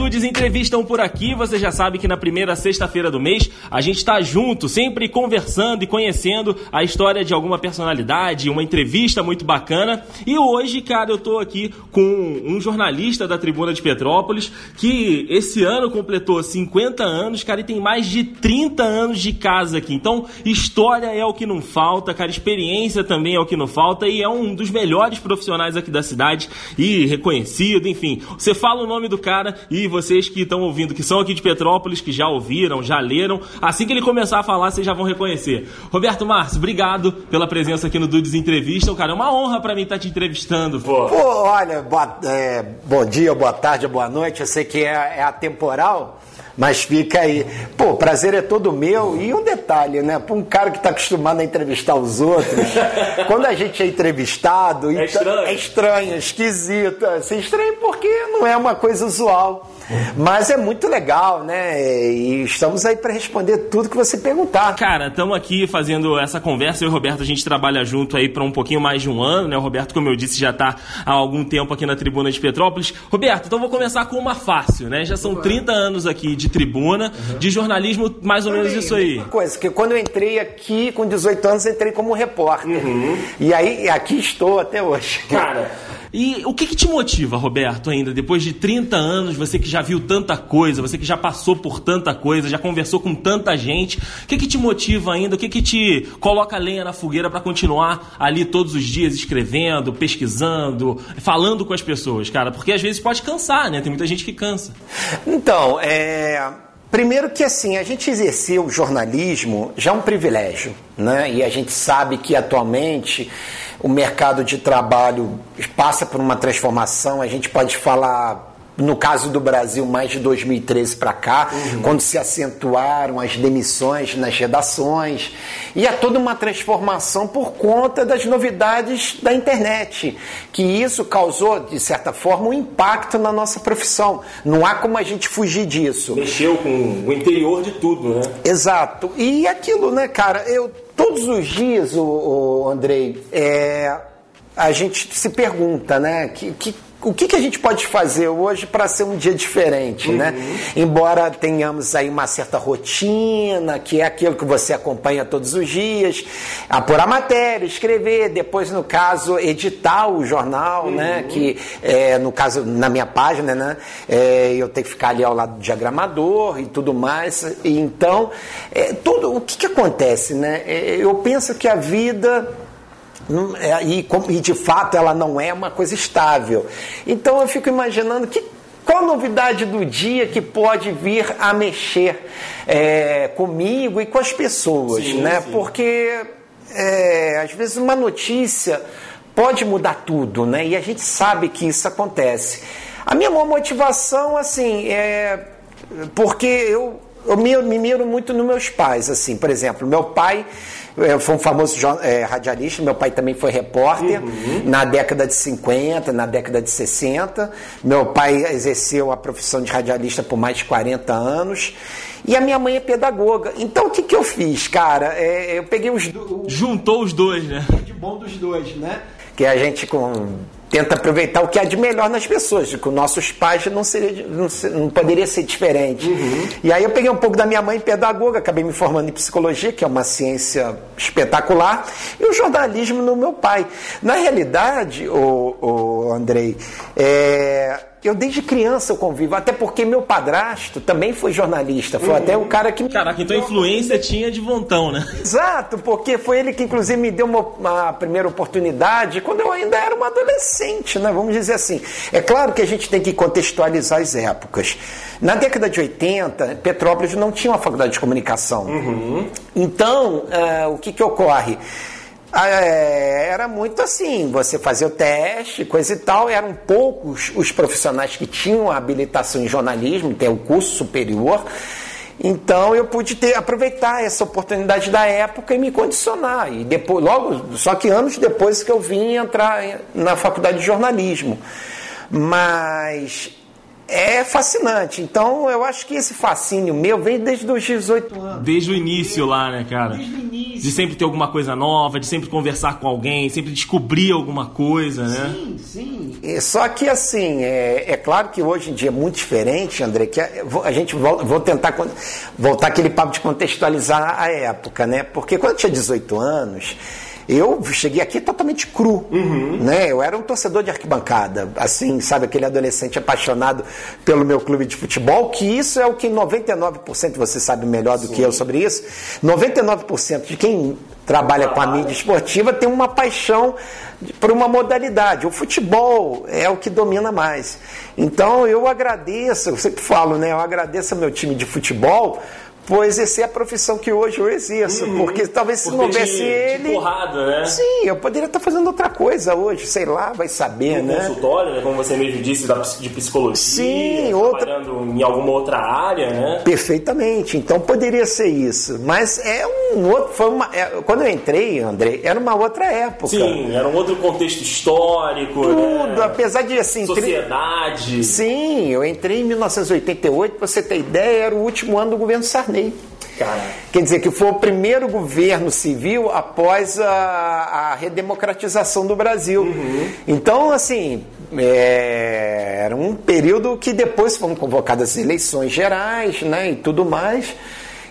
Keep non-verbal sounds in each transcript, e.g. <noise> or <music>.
Dudes entrevistam por aqui. Você já sabe que na primeira sexta-feira do mês a gente está junto, sempre conversando e conhecendo a história de alguma personalidade, uma entrevista muito bacana. E hoje, cara, eu tô aqui com um jornalista da Tribuna de Petrópolis que esse ano completou 50 anos, cara, e tem mais de 30 anos de casa aqui. Então, história é o que não falta, cara, experiência também é o que não falta e é um dos melhores profissionais aqui da cidade e reconhecido, enfim. Você fala o nome do cara e vocês que estão ouvindo, que são aqui de Petrópolis, que já ouviram, já leram, assim que ele começar a falar, vocês já vão reconhecer. Roberto Márcio, obrigado pela presença aqui no Dudes Entrevista. Cara, é uma honra para mim estar te entrevistando, pô. Pô, olha, boa, é, bom dia, boa tarde, boa noite. Eu sei que é, é atemporal. Mas fica aí. Pô, prazer é todo meu. E um detalhe, né? Para um cara que está acostumado a entrevistar os outros, <laughs> quando a gente é entrevistado. É então, estranho. É estranho, esquisito. Assim, estranho porque não é uma coisa usual. Mas é muito legal, né? E estamos aí para responder tudo que você perguntar. Cara, estamos aqui fazendo essa conversa. Eu e o Roberto, a gente trabalha junto aí para um pouquinho mais de um ano, né? O Roberto, como eu disse, já está há algum tempo aqui na Tribuna de Petrópolis. Roberto, então vou começar com uma fácil, né? Já são 30 anos aqui de tribuna, de jornalismo, mais ou menos isso aí. Uma coisa, que quando eu entrei aqui com 18 anos, entrei como repórter. E aí, aqui estou até hoje. Cara, e o que, que te motiva, Roberto, ainda, depois de 30 anos, você que já viu tanta coisa, você que já passou por tanta coisa, já conversou com tanta gente, o que, que te motiva ainda, o que, que te coloca lenha na fogueira para continuar ali todos os dias escrevendo, pesquisando, falando com as pessoas, cara? Porque às vezes pode cansar, né? Tem muita gente que cansa. Então, é. Primeiro que assim, a gente exercer o jornalismo já é um privilégio, né? E a gente sabe que atualmente o mercado de trabalho passa por uma transformação, a gente pode falar no caso do Brasil, mais de 2013 para cá, uhum. quando se acentuaram as demissões nas redações. E há toda uma transformação por conta das novidades da internet, que isso causou, de certa forma, um impacto na nossa profissão. Não há como a gente fugir disso. Mexeu com o interior de tudo, né? Exato. E aquilo, né, cara, eu todos os dias, o, o Andrei, é, a gente se pergunta, né, que, que o que, que, a gente pode fazer hoje para ser um dia diferente, né? uhum. né? Embora tenhamos aí uma certa rotina, que é aquilo que você acompanha todos os dias, apurar matéria, escrever, depois, no caso, editar o jornal, uhum. né? Que, é, no caso, na minha página, né? É, eu tenho que ficar ali ao lado do diagramador e tudo mais. E, então, é, tudo, o que, que acontece, né? eu penso que a vida é, e, e de fato ela não é uma coisa estável. Então eu fico imaginando que qual a novidade do dia que pode vir a mexer é, comigo e com as pessoas, sim, né? Sim. Porque é, às vezes uma notícia pode mudar tudo, né? E a gente sabe que isso acontece. A minha maior motivação, assim, é porque eu, eu me, me miro muito nos meus pais, assim, por exemplo, meu pai foi um famoso é, radialista, meu pai também foi repórter uhum. na década de 50, na década de 60. Meu pai exerceu a profissão de radialista por mais de 40 anos. E a minha mãe é pedagoga. Então o que, que eu fiz, cara? É, eu peguei os dois. Juntou os dois, né? De bom dos dois, né? Que a gente com tenta aproveitar o que há de melhor nas pessoas, com nossos pais não, seria, não, não poderia ser diferente. Uhum. E aí eu peguei um pouco da minha mãe pedagoga, acabei me formando em psicologia, que é uma ciência espetacular, e o jornalismo no meu pai. Na realidade, o, o Andrei, é, eu desde criança eu convivo, até porque meu padrasto também foi jornalista, foi uhum. até o cara que me. Caraca, então a influência tinha de vontão, né? Exato, porque foi ele que inclusive me deu uma, uma, primeira oportunidade quando eu ainda era uma adolescente, né? Vamos dizer assim. É claro que a gente tem que contextualizar as épocas. Na década de 80, Petrópolis não tinha uma faculdade de comunicação. Uhum. Então, uh, o que, que ocorre? Ah, é, era muito assim, você fazia o teste, coisa e tal, eram poucos os profissionais que tinham a habilitação em jornalismo, ter o curso superior, então eu pude ter, aproveitar essa oportunidade da época e me condicionar. E depois, logo, só que anos depois que eu vim entrar na faculdade de jornalismo. Mas é fascinante. Então, eu acho que esse fascínio meu vem desde os 18 anos. Desde o início lá, né, cara? Desde o início. De sempre ter alguma coisa nova, de sempre conversar com alguém, sempre descobrir alguma coisa, né? Sim, sim. só que assim, é, é, claro que hoje em dia é muito diferente, André, que a, a gente volta, vou tentar voltar aquele papo de contextualizar a época, né? Porque quando eu tinha 18 anos, eu cheguei aqui totalmente cru, uhum. né? Eu era um torcedor de arquibancada, assim, sabe, aquele adolescente apaixonado pelo meu clube de futebol, que isso é o que 99%, você sabe melhor do Sim. que eu sobre isso, 99% de quem trabalha com a mídia esportiva tem uma paixão por uma modalidade. O futebol é o que domina mais. Então eu agradeço, eu sempre falo, né? Eu agradeço ao meu time de futebol por exercer a profissão que hoje eu exerço. Uhum. Porque talvez se não houvesse de, ele. De porrada, né? Sim, eu poderia estar fazendo outra coisa hoje, sei lá, vai saber, no né? consultório, né? Como você mesmo disse, de psicologia. Sim, outra. em alguma outra área, né? Perfeitamente. Então poderia ser isso. Mas é um outro. Foi uma, é, quando eu entrei, André, era uma outra época. Sim, era um outro contexto histórico. Tudo, né? apesar de assim. Sociedade. Sim, eu entrei em 1988, pra você ter ideia, era o último ano do governo Sarney. Quer dizer, que foi o primeiro governo civil após a, a redemocratização do Brasil. Uhum. Então, assim, é, era um período que depois foram convocadas eleições gerais né, e tudo mais.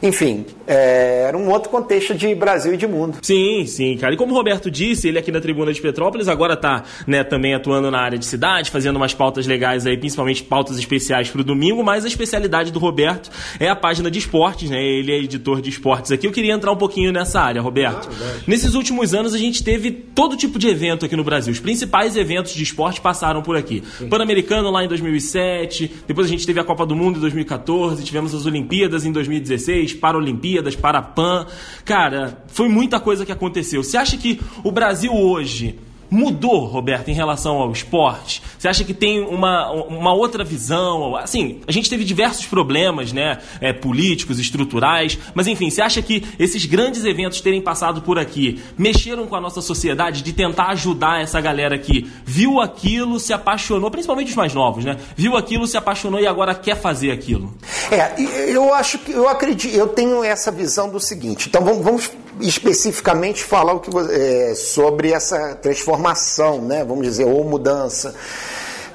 Enfim, é, era um outro contexto de Brasil e de mundo. Sim, sim, cara. E como o Roberto disse, ele aqui na Tribuna de Petrópolis agora está né, também atuando na área de cidade, fazendo umas pautas legais aí, principalmente pautas especiais para o domingo, mas a especialidade do Roberto é a página de esportes, né? Ele é editor de esportes aqui. Eu queria entrar um pouquinho nessa área, Roberto. Ah, Nesses últimos anos a gente teve todo tipo de evento aqui no Brasil. Os principais eventos de esporte passaram por aqui. Pan-Americano lá em 2007, depois a gente teve a Copa do Mundo em 2014, tivemos as Olimpíadas em 2016, para Olimpíadas, para PAN. Cara, foi muita coisa que aconteceu. Você acha que o Brasil hoje mudou, Roberto, em relação ao esporte? Você acha que tem uma, uma outra visão? Assim, a gente teve diversos problemas, né? É, políticos, estruturais, mas enfim, você acha que esses grandes eventos terem passado por aqui mexeram com a nossa sociedade de tentar ajudar essa galera que viu aquilo, se apaixonou, principalmente os mais novos, né? Viu aquilo, se apaixonou e agora quer fazer aquilo? É, eu acho que eu acredito, eu tenho essa visão do seguinte. Então vamos, vamos especificamente falar o que, é, sobre essa transformação, né? Vamos dizer, ou mudança.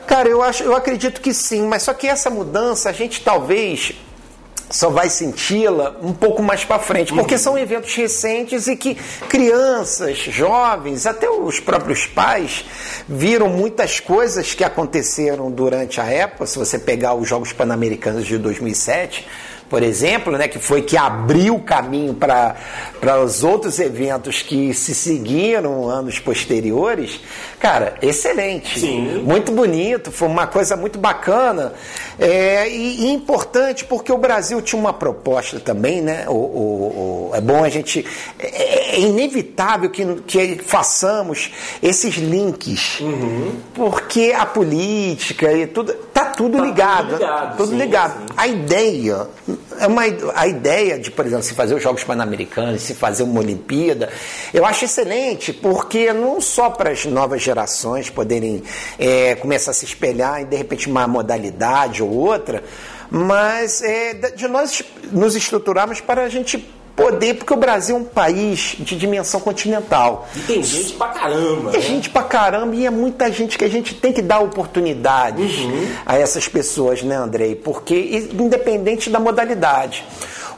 Cara, eu acho, eu acredito que sim, mas só que essa mudança a gente talvez só vai senti-la um pouco mais para frente, porque são eventos recentes e que crianças, jovens, até os próprios pais viram muitas coisas que aconteceram durante a época. Se você pegar os Jogos Pan-Americanos de 2007, por exemplo, né, que foi que abriu o caminho para os outros eventos que se seguiram anos posteriores, cara, excelente. Sim. Muito bonito, foi uma coisa muito bacana é, e, e, importante porque o Brasil tinha uma proposta também, né? O, o, o é bom a gente. É, é, inevitável que, que façamos esses links, uhum. porque a política e tudo. Tá tudo tá ligado. Tudo ligado. Tudo sim, ligado. Sim. A ideia é uma, a ideia de, por exemplo, se fazer os Jogos Pan-Americanos, se fazer uma Olimpíada, eu acho excelente, porque não só para as novas gerações poderem é, começar a se espelhar em, de repente, uma modalidade ou outra, mas é, de nós nos estruturarmos para a gente poder, porque o Brasil é um país de dimensão continental. E tem gente pra caramba. Tem né? gente pra caramba e é muita gente que a gente tem que dar oportunidades uhum. a essas pessoas, né, Andrei? Porque, independente da modalidade.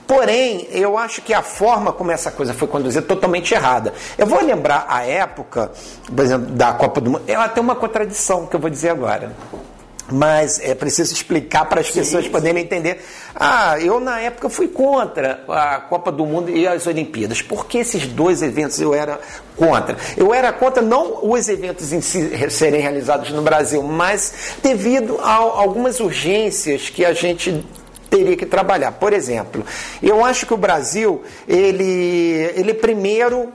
Porém, eu acho que a forma como essa coisa foi conduzida é totalmente errada. Eu vou lembrar a época, por exemplo, da Copa do Mundo. Ela tem uma contradição que eu vou dizer agora mas é preciso explicar para as pessoas sim. poderem entender. Ah, eu na época fui contra a Copa do Mundo e as Olimpíadas. Por que esses dois eventos eu era contra? Eu era contra não os eventos em si serem realizados no Brasil, mas devido a algumas urgências que a gente teria que trabalhar. Por exemplo, eu acho que o Brasil, ele, ele primeiro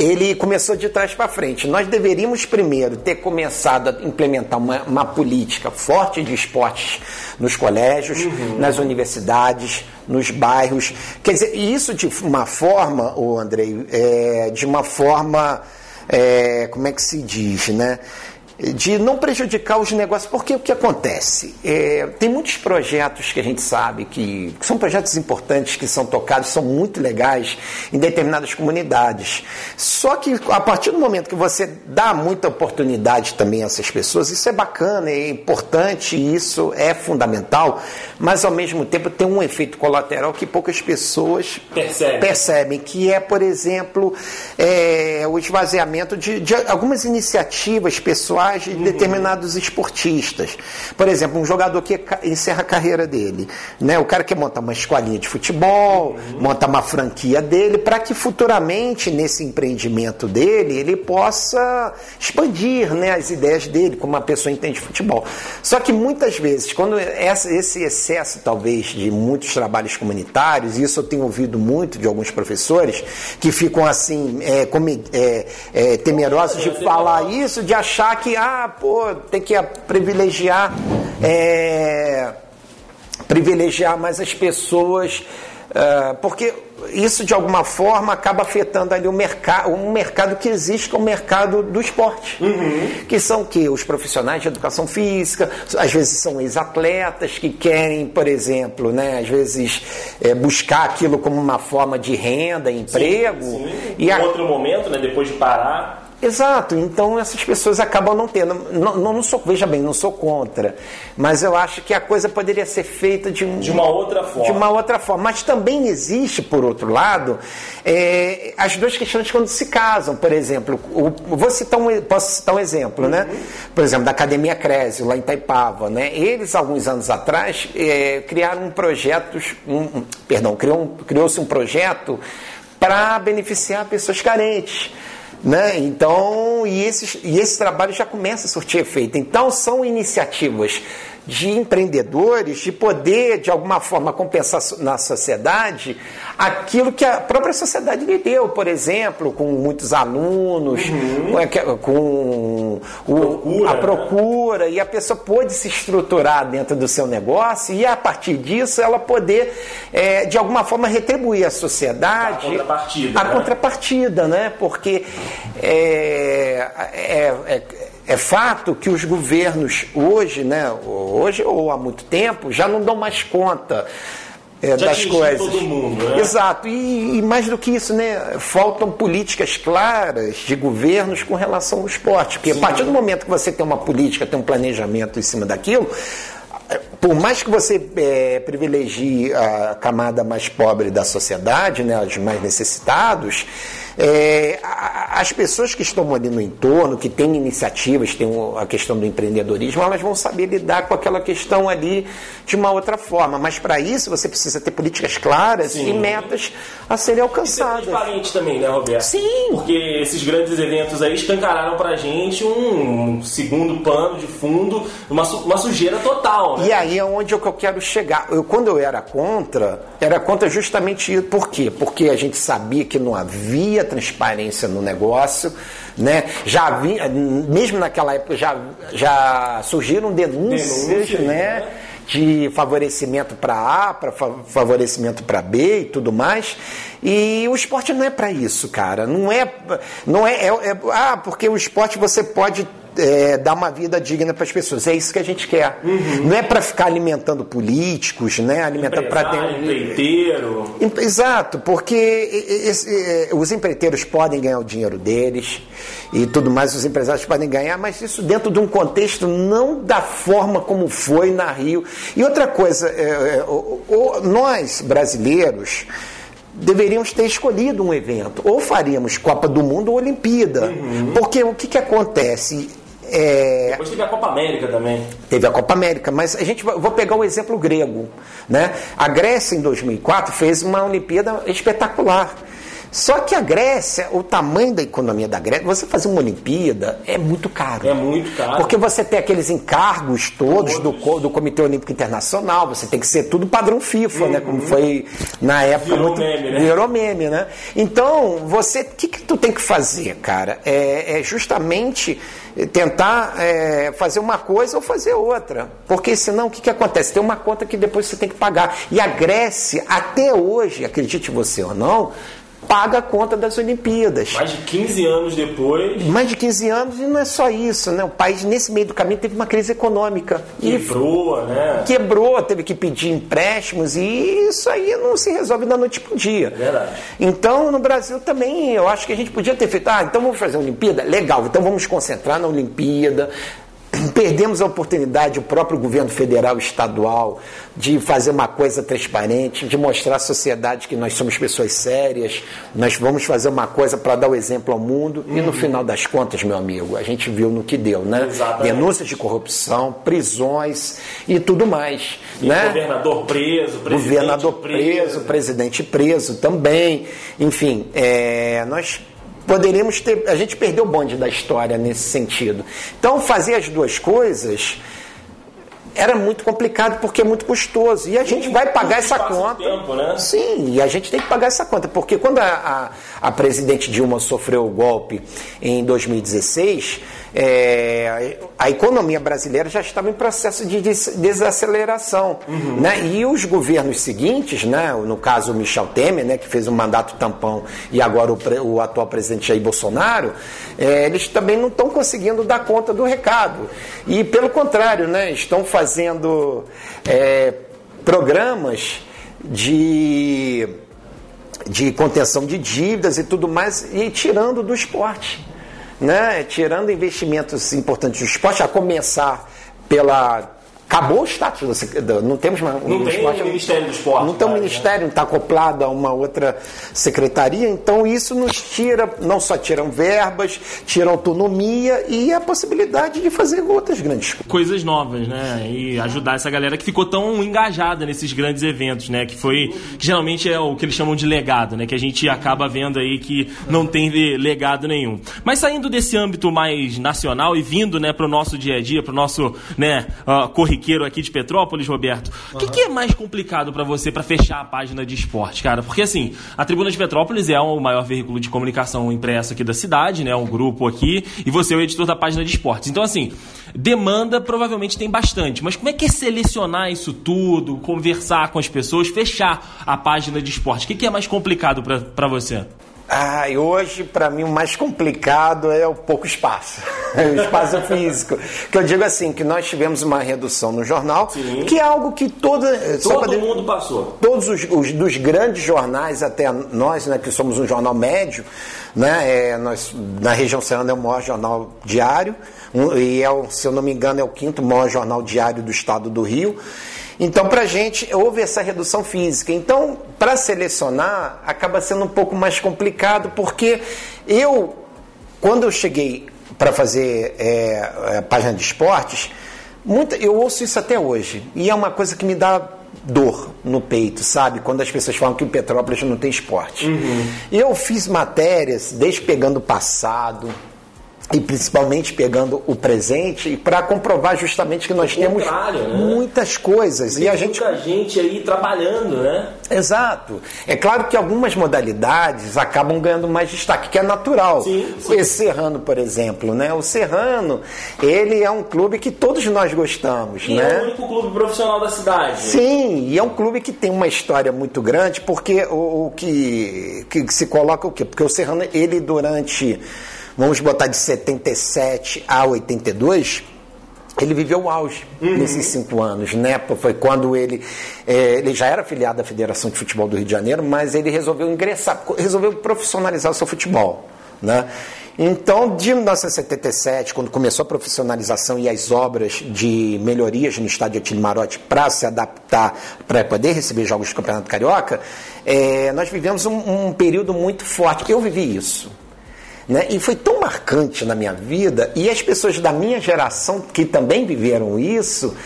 ele começou de trás para frente. Nós deveríamos primeiro ter começado a implementar uma, uma política forte de esportes nos colégios, uhum. nas universidades, nos bairros. Quer dizer, isso de uma forma, o Andrei, é, de uma forma, é, como é que se diz, né? De não prejudicar os negócios, porque o que acontece? É, tem muitos projetos que a gente sabe que, que, são projetos importantes, que são tocados, são muito legais em determinadas comunidades. Só que a partir do momento que você dá muita oportunidade também a essas pessoas, isso é bacana, é importante, isso é fundamental, mas ao mesmo tempo tem um efeito colateral que poucas pessoas Percebe. percebem, que é, por exemplo, é, o esvaziamento de, de algumas iniciativas pessoais de determinados esportistas. Por exemplo, um jogador que encerra a carreira dele. Né? O cara quer montar uma escolinha de futebol, uhum. montar uma franquia dele, para que futuramente, nesse empreendimento dele, ele possa expandir né, as ideias dele, como uma pessoa entende futebol. Só que muitas vezes, quando esse excesso, talvez, de muitos trabalhos comunitários, e isso eu tenho ouvido muito de alguns professores, que ficam assim, é, como, é, é, temerosos de falar isso, de achar que ah, pô, tem que privilegiar, é, privilegiar mais as pessoas, é, porque isso de alguma forma acaba afetando ali o mercado, um mercado que existe, que é o mercado do esporte. Uhum. Que são que os profissionais de educação física, às vezes são ex-atletas que querem, por exemplo, né, às vezes é, buscar aquilo como uma forma de renda, emprego. Sim, sim. E em a... outro momento, né, depois de parar Exato, então essas pessoas acabam não tendo. Não, não, não, sou, veja bem, não sou contra, mas eu acho que a coisa poderia ser feita de, de uma outra forma. De uma outra forma. Mas também existe, por outro lado, é, as duas questões quando se casam. Por exemplo, o, vou citar um, posso citar um exemplo, né? uhum. né? Por exemplo, da Academia Crésio, lá em Taipava, né? Eles, alguns anos atrás, é, criaram um projeto, um, perdão, criou-se um, criou um projeto para beneficiar pessoas carentes. Né? Então, e, esses, e esse trabalho já começa a surtir efeito. Então, são iniciativas de empreendedores de poder, de alguma forma, compensar na sociedade aquilo que a própria sociedade lhe deu, por exemplo, com muitos alunos, uhum. com o, procura, a procura, né? e a pessoa pôde se estruturar dentro do seu negócio e, a partir disso, ela poder, é, de alguma forma, retribuir à sociedade a contrapartida, a né? contrapartida né? porque é, é, é é fato que os governos hoje, né, hoje ou há muito tempo, já não dão mais conta é, das coisas. Todo mundo, né? Exato. E, e, mais do que isso, né? Faltam políticas claras de governos com relação ao esporte. Porque Sim. a partir do momento que você tem uma política, tem um planejamento em cima daquilo, por mais que você é, privilegie a camada mais pobre da sociedade, né, os mais necessitados, é, as pessoas que estão ali no entorno, que têm iniciativas, tem a questão do empreendedorismo, elas vão saber lidar com aquela questão ali de uma outra forma. Mas para isso você precisa ter políticas claras Sim. e metas a serem alcançadas. E transparente também, né, Roberto? Sim. Porque esses grandes eventos aí escancararam para a gente um segundo pano de fundo, uma, uma sujeira total. Né? E aí é onde eu quero chegar. Eu, quando eu era contra, era contra justamente isso. Por quê? Porque a gente sabia que não havia transparência no negócio, né? Já havia, mesmo naquela época já, já surgiram denúncias, Denúncia, né? né? de favorecimento para A, para favorecimento para B e tudo mais. E o esporte não é para isso, cara. Não é, não é, é, é, ah, porque o esporte você pode é, dar uma vida digna para as pessoas. É isso que a gente quer. Uhum. Não é para ficar alimentando políticos, né? Alimentar para dentro. Empreiteiro. Exato, porque esse, os empreiteiros podem ganhar o dinheiro deles e tudo mais, os empresários podem ganhar, mas isso dentro de um contexto não da forma como foi na Rio. E outra coisa, é, é, nós brasileiros deveríamos ter escolhido um evento. Ou faríamos Copa do Mundo ou Olimpíada. Uhum. Porque o que, que acontece? É... Depois teve a Copa América também. Teve a Copa América, mas a gente vou pegar o um exemplo grego, né? A Grécia em 2004 fez uma Olimpíada espetacular. Só que a Grécia, o tamanho da economia da Grécia, você fazer uma Olimpíada é muito caro. É muito caro. Porque você tem aqueles encargos todos, todos. Do, do Comitê Olímpico Internacional, você tem que ser tudo padrão FIFA, uhum. né? Como uhum. foi na época. Virou muito, meme, né? Virou meme, né? Então, você, o que, que tu tem que fazer, cara? É, é justamente tentar é, fazer uma coisa ou fazer outra. Porque senão o que, que acontece? Tem uma conta que depois você tem que pagar. E a Grécia, até hoje, acredite você ou não, paga a conta das Olimpíadas. Mais de 15 anos depois. Mais de 15 anos e não é só isso, né? O país, nesse meio do caminho, teve uma crise econômica. Quebrou, e né? Quebrou, teve que pedir empréstimos e isso aí não se resolve da noite para o dia. Verdade. Então, no Brasil também, eu acho que a gente podia ter feito, ah, então vamos fazer a Olimpíada? Legal, então vamos concentrar na Olimpíada, <clears throat> perdemos a oportunidade, o próprio governo federal e estadual, de fazer uma coisa transparente, de mostrar à sociedade que nós somos pessoas sérias, nós vamos fazer uma coisa para dar o exemplo ao mundo, uhum. e no final das contas, meu amigo, a gente viu no que deu, né? Exatamente. Denúncias de corrupção, prisões e tudo mais. E né? governador preso, presidente governador preso, preso, presidente preso também. Enfim, é, nós poderíamos ter. A gente perdeu o bonde da história nesse sentido. Então, fazer as duas coisas era muito complicado porque é muito custoso. E a gente vai pagar essa conta. Tempo, né? Sim, e a gente tem que pagar essa conta. Porque quando a, a, presidente Dilma sofreu o golpe em 2016, é, a economia brasileira já estava em processo de desaceleração. Uhum. Né? E os governos seguintes, né, no caso o Michel Temer, né, que fez um mandato tampão, e agora o, o atual presidente Jair Bolsonaro, é, eles também não estão conseguindo dar conta do recado. E pelo contrário, né, estão fazendo é, programas de, de contenção de dívidas e tudo mais, e tirando do esporte né, tirando investimentos importantes do esporte, a começar pela Acabou o status, do, não temos mais. Não tem esporte, o Ministério do Esporte. Não tem o um Ministério, não está acoplado a uma outra secretaria, então isso nos tira, não só tiram verbas, tiram autonomia e a possibilidade de fazer outras grandes coisas novas, né? E ajudar essa galera que ficou tão engajada nesses grandes eventos, né? Que foi, que geralmente é o que eles chamam de legado, né? Que a gente acaba vendo aí que não tem legado nenhum. Mas saindo desse âmbito mais nacional e vindo, né, para o nosso dia a dia, para o nosso, né, uh, corriqueiro aqui de Petrópolis, Roberto, o uhum. que, que, é mais complicado para você para fechar a página de esporte, cara? Porque assim, a Tribuna de Petrópolis é o maior veículo de comunicação impressa aqui da cidade, né? Um grupo aqui, e você é o editor da página de esportes. Então, assim, demanda provavelmente tem bastante, mas como é que é selecionar isso tudo, conversar com as pessoas, fechar a página de esporte? O que, que é mais complicado para você? Ah, e hoje, para mim, o mais complicado é o pouco espaço, <laughs> o espaço físico. Que eu digo assim, que nós tivemos uma redução no jornal, Sim. que é algo que toda, todo mundo passou. Todos os, os, dos grandes jornais, até nós, né, que somos um jornal médio, né, é, nós, na região serrana é o maior jornal diário, um, e é, se eu não me engano, é o quinto maior jornal diário do estado do Rio. Então, para a gente, houve essa redução física. Então, para selecionar, acaba sendo um pouco mais complicado, porque eu, quando eu cheguei para fazer é, a página de esportes, muita, eu ouço isso até hoje. E é uma coisa que me dá dor no peito, sabe? Quando as pessoas falam que o Petrópolis não tem esporte. Uhum. Eu fiz matérias, desde pegando o passado, e principalmente pegando o presente para comprovar justamente que nós temos né? muitas coisas Tem e a muita gente muita gente aí trabalhando, né? Exato. É claro que algumas modalidades acabam ganhando mais destaque, que é natural. Sim, sim. Esse Serrano, por exemplo, né? O Serrano, ele é um clube que todos nós gostamos, e né? é o único clube profissional da cidade. Sim, e é um clube que tem uma história muito grande, porque o, o que, que se coloca o quê? Porque o Serrano, ele durante vamos botar de 77 a 82, ele viveu o auge uhum. nesses cinco anos, né? Foi quando ele, é, ele já era afiliado à Federação de Futebol do Rio de Janeiro, mas ele resolveu ingressar, resolveu profissionalizar o seu futebol, né? Então, de 1977, quando começou a profissionalização e as obras de melhorias no estádio Atílio Marotti para se adaptar, para poder receber jogos do Campeonato Carioca, é, nós vivemos um, um período muito forte. Eu vivi isso. Né? E foi tão marcante na minha vida, e as pessoas da minha geração que também viveram isso,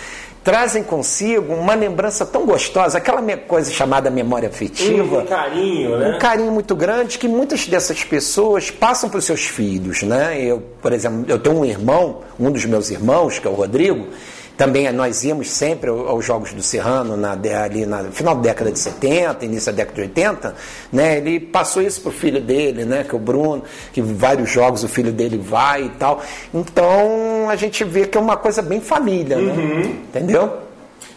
trazem consigo uma lembrança tão gostosa, aquela coisa chamada memória afetiva. Um carinho, né? Um carinho muito grande que muitas dessas pessoas passam para os seus filhos, né? Eu, por exemplo, eu tenho um irmão, um dos meus irmãos, que é o Rodrigo, também nós íamos sempre aos Jogos do Serrano, na, ali no final da década de 70, início da década de 80, né? ele passou isso para o filho dele, né? que é o Bruno, que vários jogos o filho dele vai e tal. Então a gente vê que é uma coisa bem família, né? uhum. entendeu?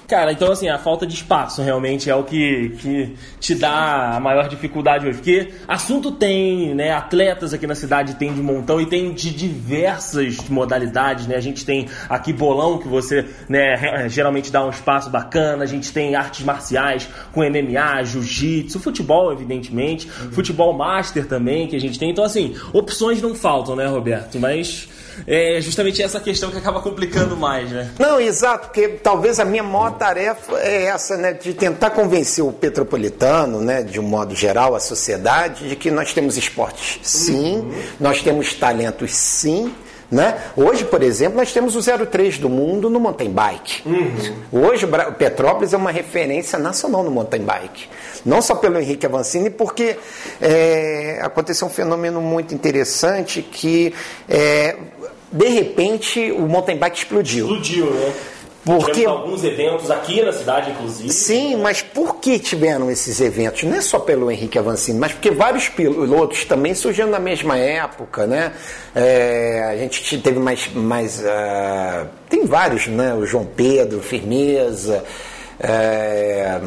Cara, então assim, a falta de espaço realmente é o que, que te dá a maior dificuldade hoje. Porque assunto tem, né? Atletas aqui na cidade tem de montão e tem de diversas modalidades, né? A gente tem aqui bolão que você, né, geralmente dá um espaço bacana, a gente tem artes marciais com MMA, jiu-jitsu, futebol, evidentemente, uhum. futebol master também que a gente tem. Então, assim, opções não faltam, né, Roberto? Mas é justamente essa questão que acaba complicando mais, né? Não, exato, porque talvez a minha maior tarefa é essa, né, de tentar convencer o petropolitano, né, de um modo geral, a sociedade, de que nós temos esportes sim, uhum. nós temos talentos sim, né? Hoje, por exemplo, nós temos o 03 do mundo no mountain bike. Uhum. Hoje, o Petrópolis é uma referência nacional no mountain bike. Não só pelo Henrique Avancini, porque é, aconteceu um fenômeno muito interessante que, é, de repente, o mountain bike explodiu. Explodiu, né? Porque Tivemos alguns eventos aqui na cidade, inclusive. Sim, mas por que tiveram esses eventos? Não é só pelo Henrique Avancini, mas porque vários pilotos também surgiram na mesma época, né? É, a gente teve mais. mais uh, tem vários, né? O João Pedro, Firmeza. É,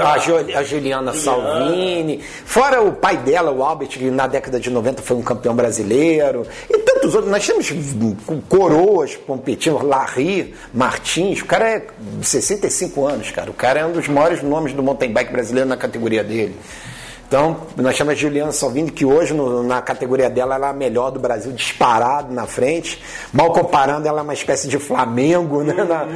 a, a, Juliana Salvini, fora o pai dela, o Albert, que na década de 90 foi um campeão brasileiro, e tantos outros. Nós temos coroas competindo, Larry Martins, o cara é de 65 anos, cara. O cara é um dos maiores nomes do mountain bike brasileiro na categoria dele. Então, nós chamamos a Juliana Salvini, que hoje no, na categoria dela ela é a melhor do Brasil, disparado na frente. Mal comparando, ela é uma espécie de Flamengo né, na,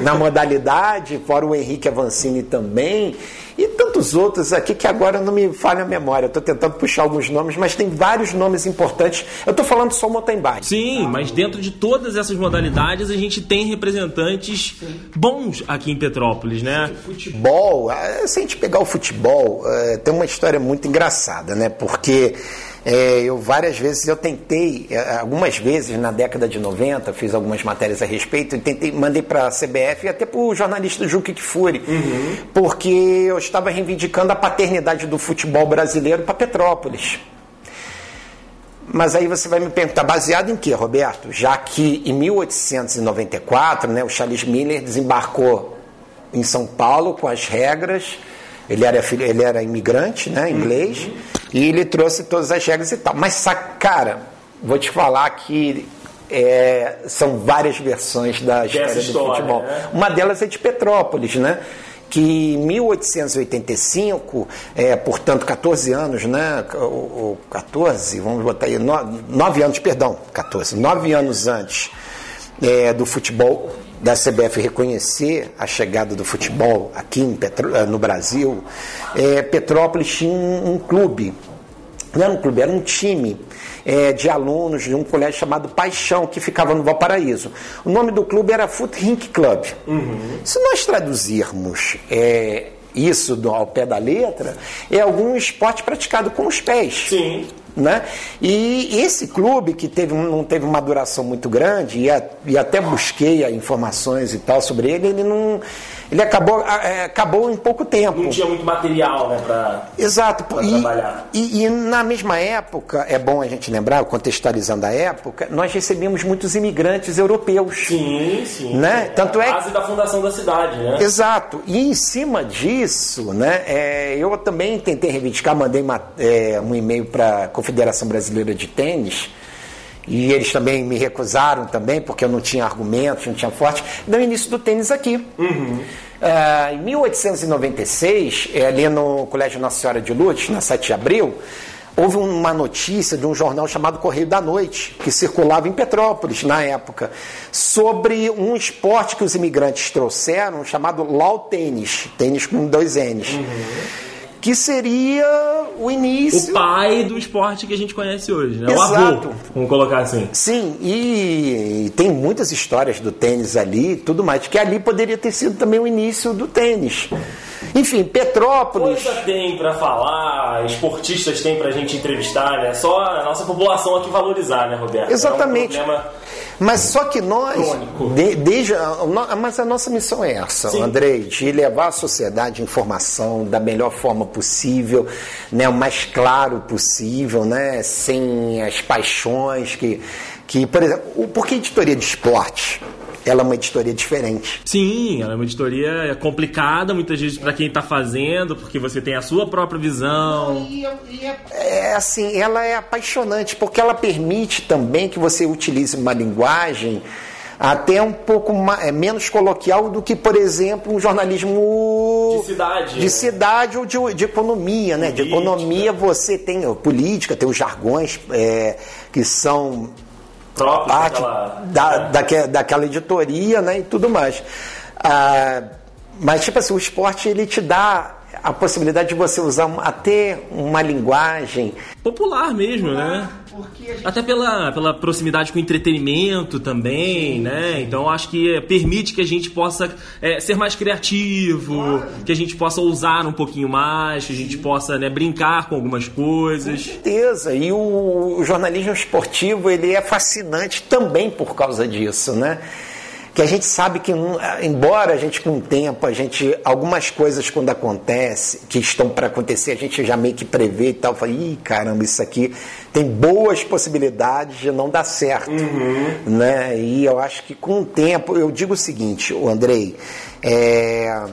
na modalidade, fora o Henrique Avancini também. E tantos outros aqui que agora não me falha a memória. Estou tentando puxar alguns nomes, mas tem vários nomes importantes. Eu estou falando só mountain bike. Sim, mas dentro de todas essas modalidades a gente tem representantes bons aqui em Petrópolis, né? Futebol, eh, se a gente pegar o futebol, eh, tem uma história muito engraçada, né? Porque é, eu várias vezes eu tentei, é, algumas vezes na década de 90, fiz algumas matérias a respeito, e tentei, mandei para a CBF e até para o jornalista Juque Kfouri, uhum. porque eu estava reivindicando a paternidade do futebol brasileiro para Petrópolis. Mas aí você vai me perguntar, baseado em quê, Roberto? Já que em 1894, né, o Charles Miller desembarcou em São Paulo com as regras, ele era, ele era imigrante, né, inglês, uhum e ele trouxe todas as regras e tal. Mas, cara, vou te falar que é, são várias versões da história, do futebol. Né? Uma delas é de Petrópolis, né? que em 1885, é, portanto 14 anos, né, ou 14, vamos botar aí, 9 anos, perdão, 14, 9 anos antes é, do futebol da CBF reconhecer a chegada do futebol aqui Petro, eh, no Brasil, é, Petrópolis tinha um, um, clube, não era um clube, era um time é, de alunos de um colégio chamado Paixão, que ficava no Valparaíso. O nome do clube era Foot Rink Club. Uhum. Se nós traduzirmos é, isso ao pé da letra, é algum esporte praticado com os pés. Sim. Né? E esse clube, que teve, não teve uma duração muito grande, e, a, e até busquei informações e tal sobre ele, ele não ele acabou, é, acabou em pouco tempo. Não tinha muito material né, para Exato. trabalhar. E, e, na mesma época, é bom a gente lembrar, contextualizando a época, nós recebemos muitos imigrantes europeus. Sim, sim. Né? Tanto a é base da fundação da cidade, né? Exato. E em cima disso, né, é, eu também tentei reivindicar, mandei uma, é, um e-mail para a Confederação Brasileira de Tênis, e eles também me recusaram também, porque eu não tinha argumentos, não tinha forte, no início do tênis aqui. Uhum. Uh, em 1896, é, ali no Colégio Nossa Senhora de Lourdes, na 7 de abril, houve uma notícia de um jornal chamado Correio da Noite, que circulava em Petrópolis na época, sobre um esporte que os imigrantes trouxeram chamado law tênis, tênis com dois N's. Uhum que seria o início. O pai do esporte que a gente conhece hoje, né? Exato. O avô, vamos colocar assim. Sim, e, e tem muitas histórias do tênis ali tudo mais, que ali poderia ter sido também o início do tênis. Enfim, Petrópolis. Coisa tem para falar, esportistas tem para a gente entrevistar, né? Só a nossa população aqui valorizar, né, Roberto? Exatamente. É um mas só que nós, de, desde, mas a nossa missão é essa, Sim. Andrei, de levar à sociedade informação da melhor forma possível, né, o mais claro possível, né, sem as paixões que, que por exemplo, o, por que editoria de esporte? Ela é uma editoria diferente. Sim, ela é uma editoria complicada, muitas vezes para quem está fazendo, porque você tem a sua própria visão. E, e é, é, assim, ela é apaixonante, porque ela permite também que você utilize uma linguagem até um pouco mais, é, menos coloquial do que, por exemplo, um jornalismo de cidade, de cidade ou de, de economia, né? De economia você tem política, tem os jargões é, que são parte daquela, da, daquela, daquela editoria, né? E tudo mais. Ah, mas tipo assim, o esporte ele te dá a possibilidade de você usar até uma linguagem popular mesmo, né? Gente... Até pela, pela proximidade com o entretenimento também, sim, né? Sim. Então acho que é, permite que a gente possa é, ser mais criativo, claro. que a gente possa usar um pouquinho mais, que a gente sim. possa né, brincar com algumas coisas. Com certeza. E o, o jornalismo esportivo ele é fascinante também por causa disso, né? Que a gente sabe que, embora a gente com o tempo, a gente, algumas coisas quando acontece, que estão para acontecer, a gente já meio que prevê e tal, fala, ih, caramba, isso aqui tem boas possibilidades de não dar certo, uhum. né? E eu acho que com o tempo, eu digo o seguinte, o Andrei, é,